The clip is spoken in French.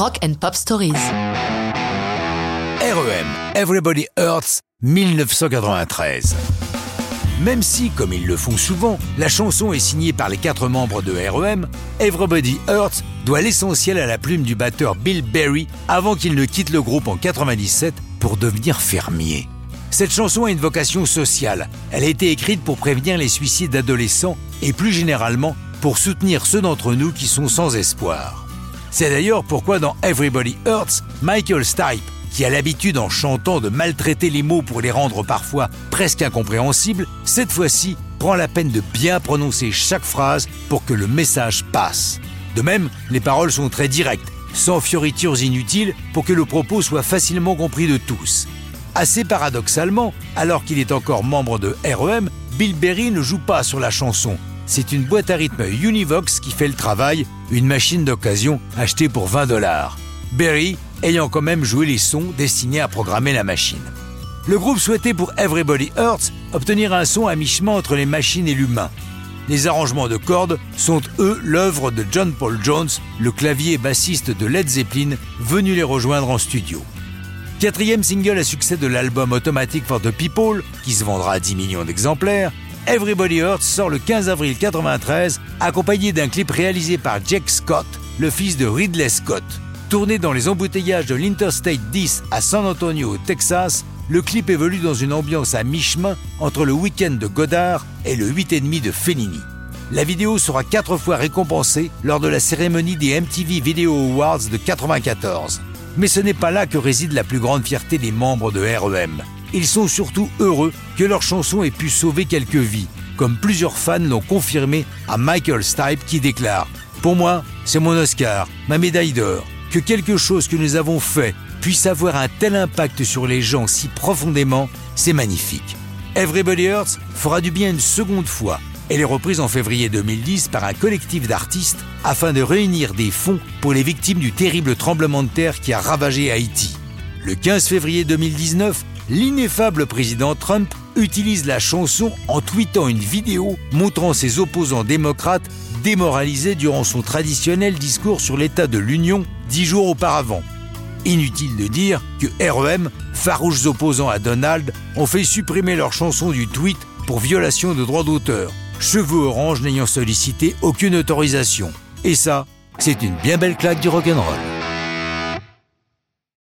Rock and Pop Stories. REM, Everybody Hurts, 1993. Même si, comme ils le font souvent, la chanson est signée par les quatre membres de REM, Everybody Hurts doit l'essentiel à la plume du batteur Bill Berry avant qu'il ne quitte le groupe en 97 pour devenir fermier. Cette chanson a une vocation sociale. Elle a été écrite pour prévenir les suicides d'adolescents et plus généralement pour soutenir ceux d'entre nous qui sont sans espoir. C'est d'ailleurs pourquoi dans Everybody Hurts, Michael Stipe, qui a l'habitude en chantant de maltraiter les mots pour les rendre parfois presque incompréhensibles, cette fois-ci prend la peine de bien prononcer chaque phrase pour que le message passe. De même, les paroles sont très directes, sans fioritures inutiles pour que le propos soit facilement compris de tous. Assez paradoxalement, alors qu'il est encore membre de REM, Bill Berry ne joue pas sur la chanson. C'est une boîte à rythme Univox qui fait le travail, une machine d'occasion achetée pour 20 dollars. Berry ayant quand même joué les sons destinés à programmer la machine. Le groupe souhaitait pour Everybody Hurts obtenir un son à mi-chemin entre les machines et l'humain. Les arrangements de cordes sont eux l'œuvre de John Paul Jones, le clavier bassiste de Led Zeppelin, venu les rejoindre en studio. Quatrième single à succès de l'album Automatic for the People, qui se vendra à 10 millions d'exemplaires, Everybody Hurts sort le 15 avril 1993, accompagné d'un clip réalisé par Jack Scott, le fils de Ridley Scott. Tourné dans les embouteillages de l'Interstate 10 à San Antonio, au Texas, le clip évolue dans une ambiance à mi-chemin entre le week-end de Godard et le 8,5 de Fellini. La vidéo sera quatre fois récompensée lors de la cérémonie des MTV Video Awards de 1994. Mais ce n'est pas là que réside la plus grande fierté des membres de REM. Ils sont surtout heureux que leur chanson ait pu sauver quelques vies, comme plusieurs fans l'ont confirmé à Michael Stipe qui déclare Pour moi, c'est mon Oscar, ma médaille d'or. Que quelque chose que nous avons fait puisse avoir un tel impact sur les gens si profondément, c'est magnifique. Everybody Hurts fera du bien une seconde fois elle est reprise en février 2010 par un collectif d'artistes afin de réunir des fonds pour les victimes du terrible tremblement de terre qui a ravagé Haïti. Le 15 février 2019, l'ineffable président Trump utilise la chanson en tweetant une vidéo montrant ses opposants démocrates démoralisés durant son traditionnel discours sur l'état de l'Union dix jours auparavant. Inutile de dire que REM, farouches opposants à Donald, ont fait supprimer leur chanson du tweet pour violation de droits d'auteur cheveux orange n'ayant sollicité aucune autorisation. Et ça, c'est une bien belle claque du rock'n'roll.